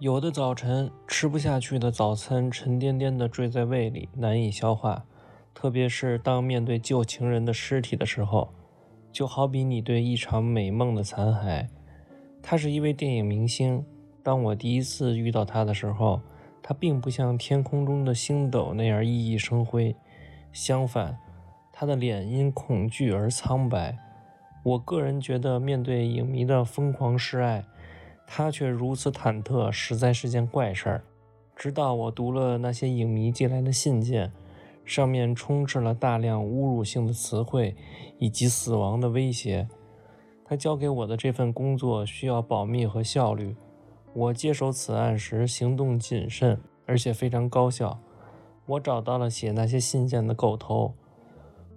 有的早晨吃不下去的早餐沉甸甸地坠在胃里，难以消化。特别是当面对旧情人的尸体的时候，就好比你对一场美梦的残骸。他是一位电影明星。当我第一次遇到他的时候，他并不像天空中的星斗那样熠熠生辉，相反，他的脸因恐惧而苍白。我个人觉得，面对影迷的疯狂示爱。他却如此忐忑，实在是件怪事儿。直到我读了那些影迷寄来的信件，上面充斥了大量侮辱性的词汇以及死亡的威胁。他交给我的这份工作需要保密和效率。我接手此案时行动谨慎，而且非常高效。我找到了写那些信件的狗头，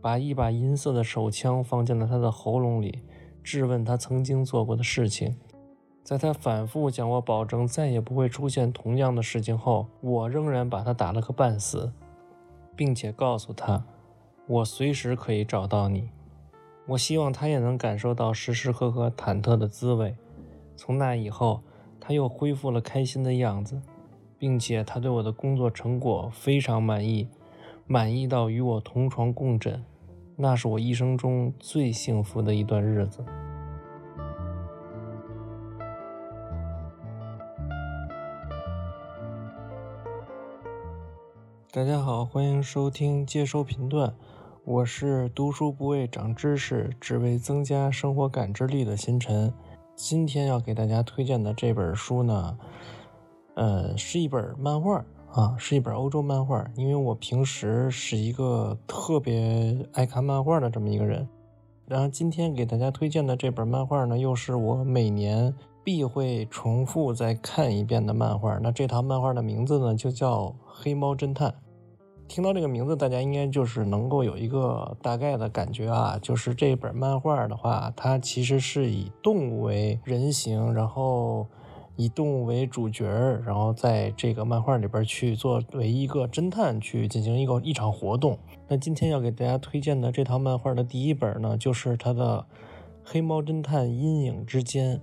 把一把银色的手枪放进了他的喉咙里，质问他曾经做过的事情。在他反复向我保证再也不会出现同样的事情后，我仍然把他打了个半死，并且告诉他，我随时可以找到你。我希望他也能感受到时时刻刻忐忑的滋味。从那以后，他又恢复了开心的样子，并且他对我的工作成果非常满意，满意到与我同床共枕。那是我一生中最幸福的一段日子。大家好，欢迎收听接收频段，我是读书不为长知识，只为增加生活感知力的星辰。今天要给大家推荐的这本书呢，呃，是一本漫画啊，是一本欧洲漫画。因为我平时是一个特别爱看漫画的这么一个人，然后今天给大家推荐的这本漫画呢，又是我每年。必会重复再看一遍的漫画，那这套漫画的名字呢，就叫《黑猫侦探》。听到这个名字，大家应该就是能够有一个大概的感觉啊，就是这本漫画的话，它其实是以动物为人形，然后以动物为主角，然后在这个漫画里边去作为一个侦探去进行一个一场活动。那今天要给大家推荐的这套漫画的第一本呢，就是它的《黑猫侦探：阴影之间》。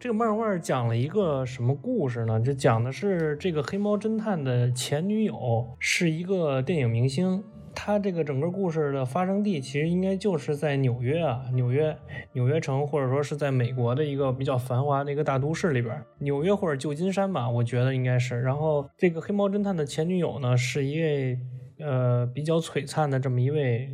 这个漫画讲了一个什么故事呢？就讲的是这个黑猫侦探的前女友是一个电影明星。他这个整个故事的发生地其实应该就是在纽约啊，纽约纽约城，或者说是在美国的一个比较繁华的一个大都市里边，纽约或者旧金山吧，我觉得应该是。然后这个黑猫侦探的前女友呢，是一位呃比较璀璨的这么一位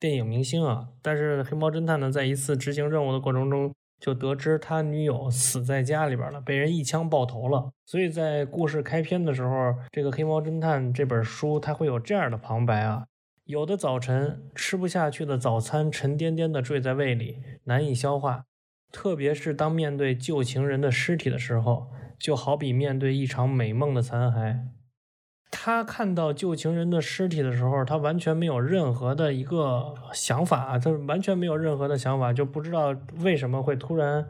电影明星啊。但是黑猫侦探呢，在一次执行任务的过程中。就得知他女友死在家里边了，被人一枪爆头了。所以在故事开篇的时候，这个《黑猫侦探》这本书它会有这样的旁白啊：有的早晨吃不下去的早餐沉甸甸的坠在胃里，难以消化。特别是当面对旧情人的尸体的时候，就好比面对一场美梦的残骸。他看到旧情人的尸体的时候，他完全没有任何的一个想法，他完全没有任何的想法，就不知道为什么会突然。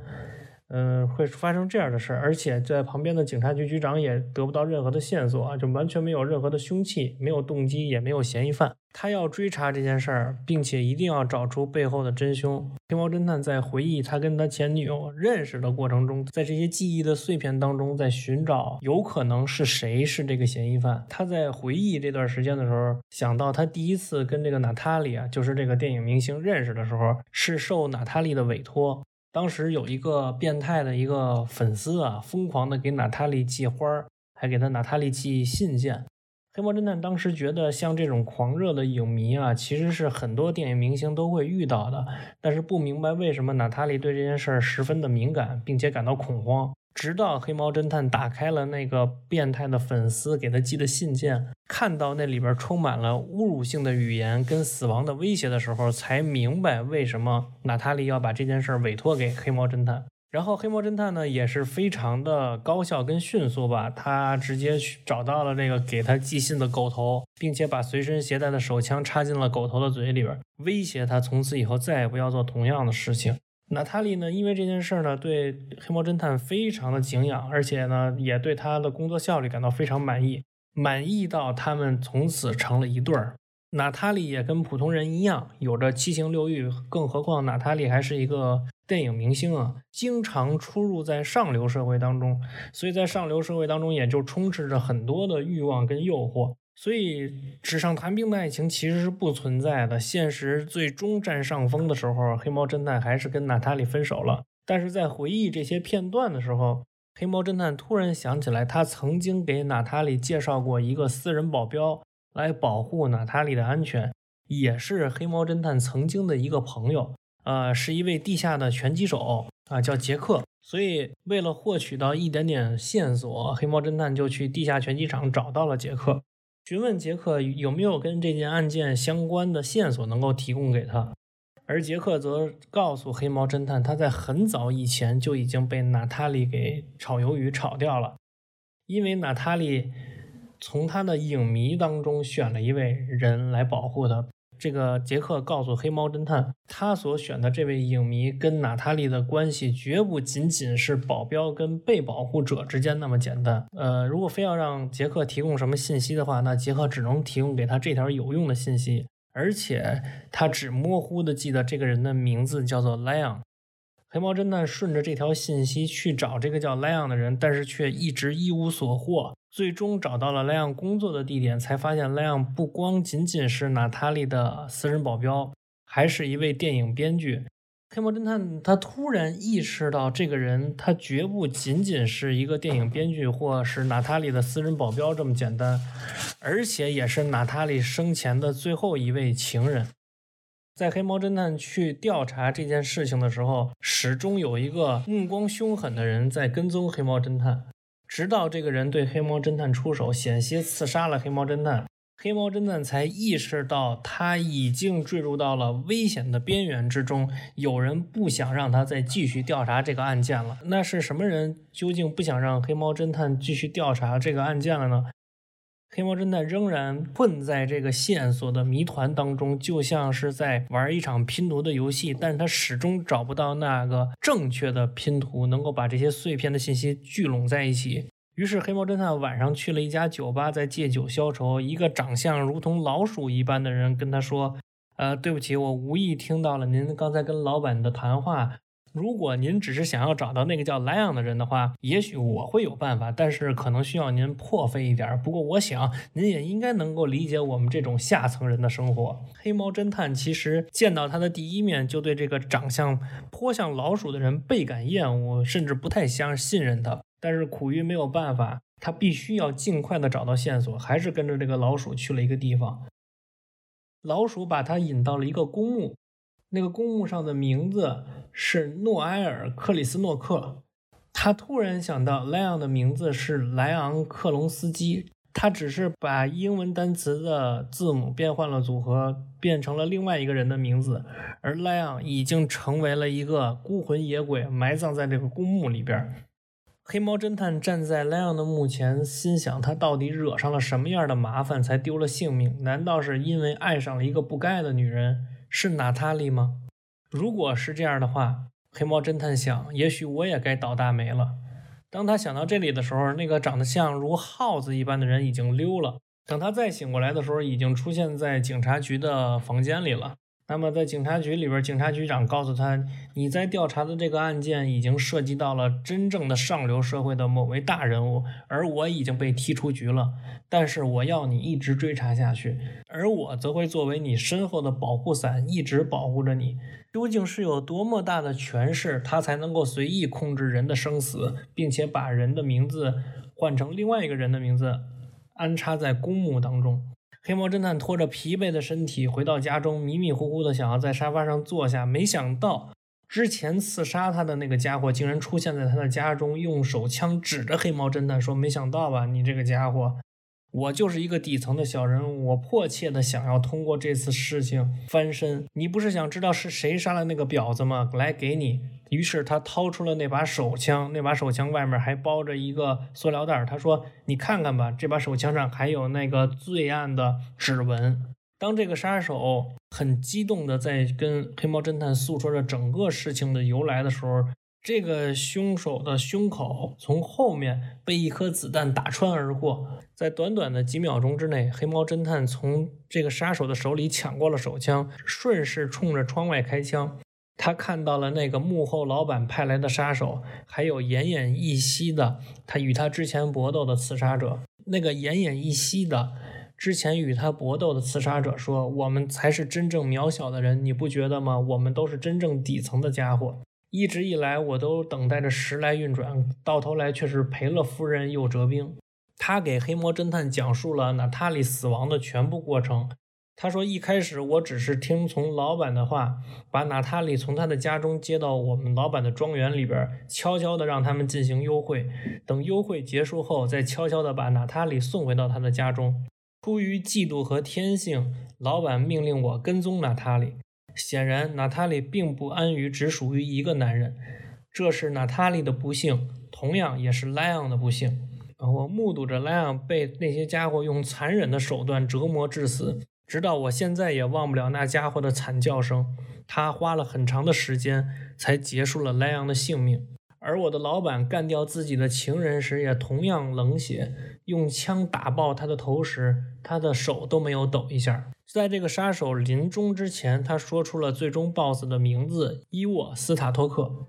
嗯，会发生这样的事儿，而且在旁边的警察局局长也得不到任何的线索啊，就完全没有任何的凶器，没有动机，也没有嫌疑犯。他要追查这件事儿，并且一定要找出背后的真凶。黑猫侦探在回忆他跟他前女友认识的过程中，在这些记忆的碎片当中，在寻找有可能是谁是这个嫌疑犯。他在回忆这段时间的时候，想到他第一次跟这个娜塔莉啊，就是这个电影明星认识的时候，是受娜塔莉的委托。当时有一个变态的一个粉丝啊，疯狂的给娜塔莉寄花儿，还给他娜塔莉寄信件。黑猫侦探当时觉得，像这种狂热的影迷啊，其实是很多电影明星都会遇到的，但是不明白为什么娜塔莉对这件事儿十分的敏感，并且感到恐慌。直到黑猫侦探打开了那个变态的粉丝给他寄的信件，看到那里边充满了侮辱性的语言跟死亡的威胁的时候，才明白为什么娜塔莉要把这件事委托给黑猫侦探。然后黑猫侦探呢也是非常的高效跟迅速吧，他直接去找到了那个给他寄信的狗头，并且把随身携带的手枪插进了狗头的嘴里边，威胁他从此以后再也不要做同样的事情。娜塔莉呢，因为这件事呢，对黑猫侦探非常的敬仰，而且呢，也对他的工作效率感到非常满意，满意到他们从此成了一对儿。娜塔莉也跟普通人一样，有着七情六欲，更何况娜塔莉还是一个电影明星啊，经常出入在上流社会当中，所以在上流社会当中，也就充斥着很多的欲望跟诱惑。所以纸上谈兵的爱情其实是不存在的。现实最终占上风的时候，黑猫侦探还是跟娜塔莉分手了。但是在回忆这些片段的时候，黑猫侦探突然想起来，他曾经给娜塔莉介绍过一个私人保镖来保护娜塔莉的安全，也是黑猫侦探曾经的一个朋友，呃，是一位地下的拳击手啊，叫杰克。所以为了获取到一点点线索，黑猫侦探就去地下拳击场找到了杰克。询问杰克有没有跟这件案件相关的线索能够提供给他，而杰克则告诉黑猫侦探，他在很早以前就已经被娜塔莉给炒鱿鱼炒掉了，因为娜塔莉从他的影迷当中选了一位人来保护他。这个杰克告诉黑猫侦探，他所选的这位影迷跟娜塔莉的关系绝不仅仅是保镖跟被保护者之间那么简单。呃，如果非要让杰克提供什么信息的话，那杰克只能提供给他这条有用的信息，而且他只模糊的记得这个人的名字叫做莱昂。黑猫侦探顺着这条信息去找这个叫莱昂的人，但是却一直一无所获。最终找到了莱昂工作的地点，才发现莱昂不光仅仅是娜塔莉的私人保镖，还是一位电影编剧。黑猫侦探他突然意识到，这个人他绝不仅仅是一个电影编剧，或是娜塔莉的私人保镖这么简单，而且也是娜塔莉生前的最后一位情人。在黑猫侦探去调查这件事情的时候，始终有一个目光凶狠的人在跟踪黑猫侦探。直到这个人对黑猫侦探出手，险些刺杀了黑猫侦探，黑猫侦探才意识到他已经坠入到了危险的边缘之中。有人不想让他再继续调查这个案件了。那是什么人？究竟不想让黑猫侦探继续调查这个案件了呢？黑猫侦探仍然困在这个线索的谜团当中，就像是在玩一场拼图的游戏，但是他始终找不到那个正确的拼图，能够把这些碎片的信息聚拢在一起。于是，黑猫侦探晚上去了一家酒吧，在借酒消愁。一个长相如同老鼠一般的人跟他说：“呃，对不起，我无意听到了您刚才跟老板的谈话。”如果您只是想要找到那个叫莱昂的人的话，也许我会有办法，但是可能需要您破费一点。不过，我想您也应该能够理解我们这种下层人的生活。黑猫侦探其实见到他的第一面，就对这个长相颇像老鼠的人倍感厌恶，甚至不太相信任他。但是苦于没有办法，他必须要尽快的找到线索，还是跟着这个老鼠去了一个地方。老鼠把他引到了一个公墓。那个公墓上的名字是诺埃尔·克里斯诺克。他突然想到，莱昂的名字是莱昂·克隆斯基。他只是把英文单词的字母变换了组合，变成了另外一个人的名字。而莱昂已经成为了一个孤魂野鬼，埋葬在这个公墓里边。黑猫侦探站在莱昂的墓前，心想：他到底惹上了什么样的麻烦，才丢了性命？难道是因为爱上了一个不该爱的女人？是娜塔莉吗？如果是这样的话，黑猫侦探想，也许我也该倒大霉了。当他想到这里的时候，那个长得像如耗子一般的人已经溜了。等他再醒过来的时候，已经出现在警察局的房间里了。那么，在警察局里边，警察局长告诉他：“你在调查的这个案件已经涉及到了真正的上流社会的某位大人物，而我已经被踢出局了。但是，我要你一直追查下去，而我则会作为你身后的保护伞，一直保护着你。究竟是有多么大的权势，他才能够随意控制人的生死，并且把人的名字换成另外一个人的名字，安插在公墓当中？”黑猫侦探拖着疲惫的身体回到家中，迷迷糊糊的想要在沙发上坐下，没想到之前刺杀他的那个家伙竟然出现在他的家中，用手枪指着黑猫侦探说：“没想到吧，你这个家伙。”我就是一个底层的小人物，我迫切的想要通过这次事情翻身。你不是想知道是谁杀了那个婊子吗？来，给你。于是他掏出了那把手枪，那把手枪外面还包着一个塑料袋。他说：“你看看吧，这把手枪上还有那个罪案的指纹。”当这个杀手很激动的在跟黑猫侦探诉说着整个事情的由来的时候。这个凶手的胸口从后面被一颗子弹打穿而过，在短短的几秒钟之内，黑猫侦探从这个杀手的手里抢过了手枪，顺势冲着窗外开枪。他看到了那个幕后老板派来的杀手，还有奄奄一息的他与他之前搏斗的刺杀者。那个奄奄一息的之前与他搏斗的刺杀者说：“我们才是真正渺小的人，你不觉得吗？我们都是真正底层的家伙。一直以来，我都等待着时来运转，到头来却是赔了夫人又折兵。”他给黑魔侦探讲述了娜塔莉死亡的全部过程。他说：“一开始我只是听从老板的话，把娜塔莉从他的家中接到我们老板的庄园里边，悄悄地让他们进行幽会。等幽会结束后，再悄悄地把娜塔莉送回到他的家中。出于嫉妒和天性，老板命令我跟踪娜塔莉。显然，娜塔莉并不安于只属于一个男人，这是娜塔莉的不幸，同样也是莱昂的不幸。我目睹着莱昂被那些家伙用残忍的手段折磨致死。”直到我现在也忘不了那家伙的惨叫声。他花了很长的时间才结束了莱昂的性命，而我的老板干掉自己的情人时也同样冷血，用枪打爆他的头时，他的手都没有抖一下。在这个杀手临终之前，他说出了最终 BOSS 的名字——伊沃斯塔托克。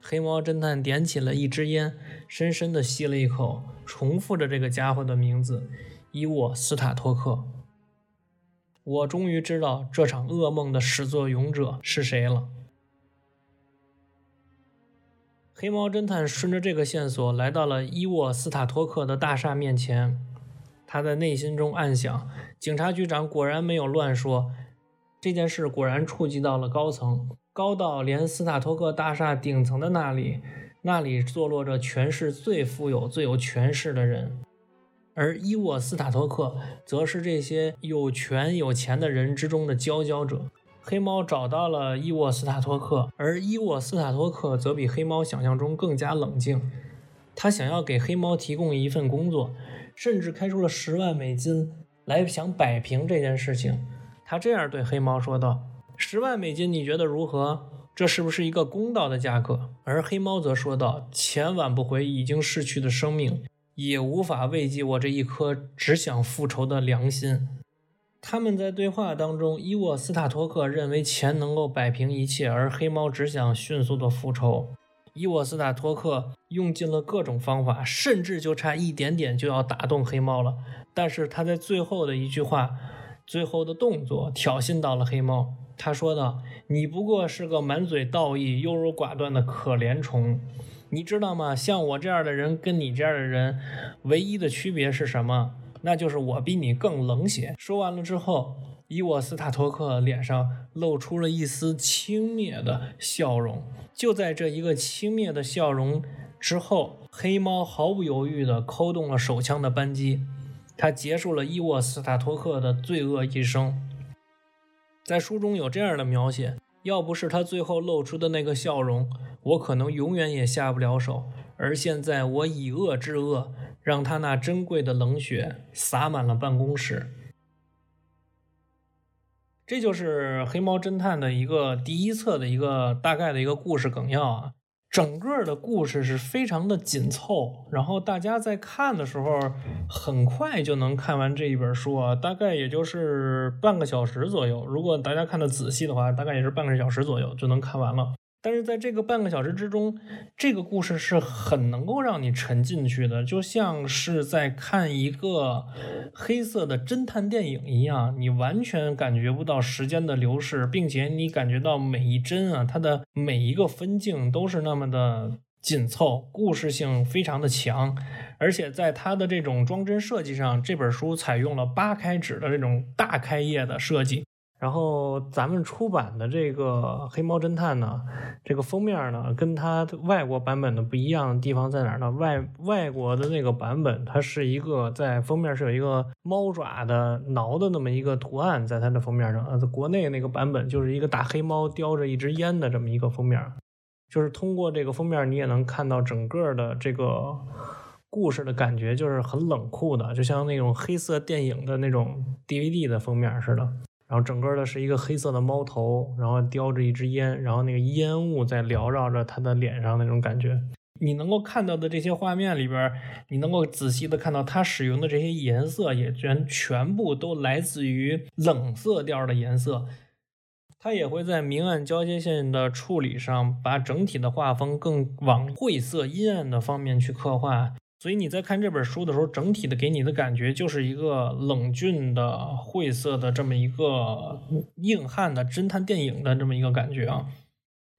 黑猫侦探点起了一支烟，深深地吸了一口，重复着这个家伙的名字——伊沃斯塔托克。我终于知道这场噩梦的始作俑者是谁了。黑猫侦探顺着这个线索来到了伊沃斯塔托克的大厦面前，他在内心中暗想：警察局长果然没有乱说，这件事果然触及到了高层。高到连斯塔托克大厦顶层的那里，那里坐落着全市最富有、最有权势的人，而伊沃斯塔托克则是这些有权有钱的人之中的佼佼者。黑猫找到了伊沃斯塔托克，而伊沃斯塔托克则比黑猫想象中更加冷静。他想要给黑猫提供一份工作，甚至开出了十万美金来想摆平这件事情。他这样对黑猫说道。十万美金，你觉得如何？这是不是一个公道的价格？而黑猫则说道：“钱挽不回已经逝去的生命，也无法慰藉我这一颗只想复仇的良心。”他们在对话当中，伊沃斯塔托克认为钱能够摆平一切，而黑猫只想迅速的复仇。伊沃斯塔托克用尽了各种方法，甚至就差一点点就要打动黑猫了。但是他在最后的一句话、最后的动作挑衅到了黑猫。他说道：“你不过是个满嘴道义、优柔寡断的可怜虫，你知道吗？像我这样的人跟你这样的人，唯一的区别是什么？那就是我比你更冷血。”说完了之后，伊沃斯塔托克脸上露出了一丝轻蔑的笑容。就在这一个轻蔑的笑容之后，黑猫毫不犹豫地扣动了手枪的扳机，他结束了伊沃斯塔托克的罪恶一生。在书中有这样的描写：要不是他最后露出的那个笑容，我可能永远也下不了手。而现在，我以恶制恶，让他那珍贵的冷血洒满了办公室。这就是《黑猫侦探》的一个第一册的一个大概的一个故事梗要啊。整个的故事是非常的紧凑，然后大家在看的时候很快就能看完这一本书啊，大概也就是半个小时左右。如果大家看的仔细的话，大概也是半个小时左右就能看完了。但是在这个半个小时之中，这个故事是很能够让你沉进去的，就像是在看一个黑色的侦探电影一样，你完全感觉不到时间的流逝，并且你感觉到每一帧啊，它的每一个分镜都是那么的紧凑，故事性非常的强，而且在它的这种装帧设计上，这本书采用了八开纸的这种大开页的设计。然后咱们出版的这个《黑猫侦探》呢，这个封面呢，跟它外国版本的不一样的地方在哪儿呢？外外国的那个版本，它是一个在封面是有一个猫爪的挠的那么一个图案，在它的封面上。呃，国内那个版本就是一个大黑猫叼着一支烟的这么一个封面，就是通过这个封面，你也能看到整个的这个故事的感觉，就是很冷酷的，就像那种黑色电影的那种 DVD 的封面似的。然后整个的是一个黑色的猫头，然后叼着一支烟，然后那个烟雾在缭绕着他的脸上那种感觉。你能够看到的这些画面里边，你能够仔细的看到它使用的这些颜色也全全部都来自于冷色调的颜色。它也会在明暗交接线的处理上，把整体的画风更往晦涩阴暗的方面去刻画。所以你在看这本书的时候，整体的给你的感觉就是一个冷峻的、晦涩的这么一个硬汉的侦探电影的这么一个感觉啊。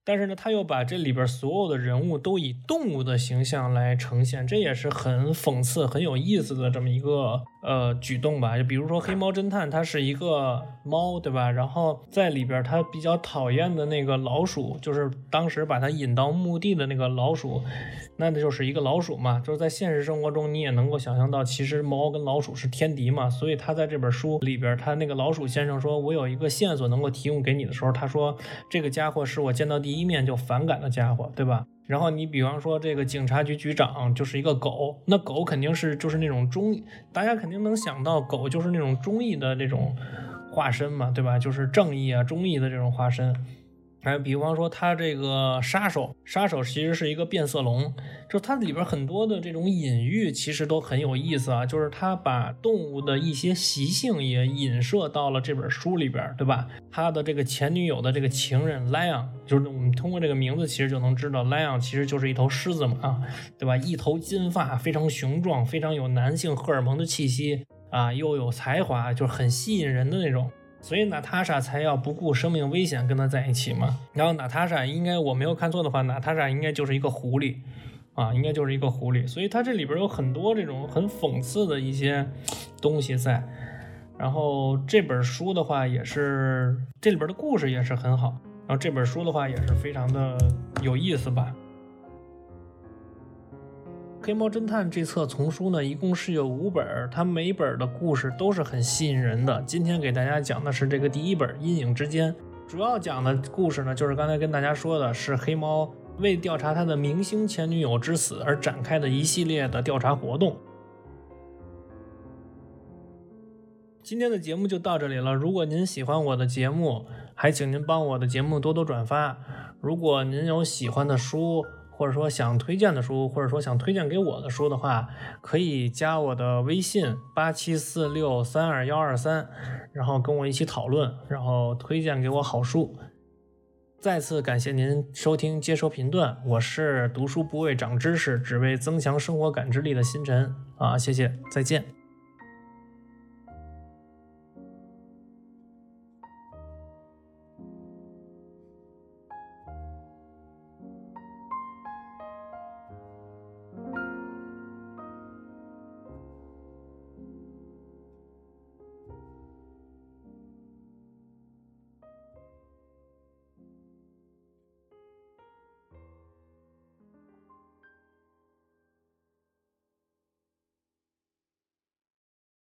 但是呢，他又把这里边所有的人物都以动物的形象来呈现，这也是很讽刺、很有意思的这么一个呃举动吧。就比如说黑猫侦探，它是一个猫，对吧？然后在里边他比较讨厌的那个老鼠，就是当时把他引到墓地的那个老鼠，那就是一个老鼠嘛。就是在现实生活中，你也能够想象到，其实猫跟老鼠是天敌嘛。所以他在这本书里边，他那个老鼠先生说：“我有一个线索能够提供给你的时候，他说这个家伙是我见到第一。”一面就反感的家伙，对吧？然后你比方说这个警察局局长就是一个狗，那狗肯定是就是那种忠，大家肯定能想到狗就是那种忠义的这种化身嘛，对吧？就是正义啊、忠义的这种化身。还比方说，他这个杀手，杀手其实是一个变色龙，就它里边很多的这种隐喻，其实都很有意思啊。就是他把动物的一些习性也引射到了这本书里边，对吧？他的这个前女友的这个情人 Lion，就是我们通过这个名字其实就能知道，Lion 其实就是一头狮子嘛，啊，对吧？一头金发，非常雄壮，非常有男性荷尔蒙的气息啊，又有才华，就是很吸引人的那种。所以娜塔莎才要不顾生命危险跟他在一起嘛。然后娜塔莎应该我没有看错的话，娜塔莎应该就是一个狐狸，啊，应该就是一个狐狸。所以它这里边有很多这种很讽刺的一些东西在。然后这本书的话也是这里边的故事也是很好。然后这本书的话也是非常的有意思吧。黑猫侦探这册丛书呢，一共是有五本，它每本的故事都是很吸引人的。今天给大家讲的是这个第一本《阴影之间》，主要讲的故事呢，就是刚才跟大家说的，是黑猫为调查他的明星前女友之死而展开的一系列的调查活动。今天的节目就到这里了。如果您喜欢我的节目，还请您帮我的节目多多转发。如果您有喜欢的书，或者说想推荐的书，或者说想推荐给我的书的话，可以加我的微信八七四六三二幺二三，然后跟我一起讨论，然后推荐给我好书。再次感谢您收听接收频段，我是读书不为长知识，只为增强生活感知力的星辰啊，谢谢，再见。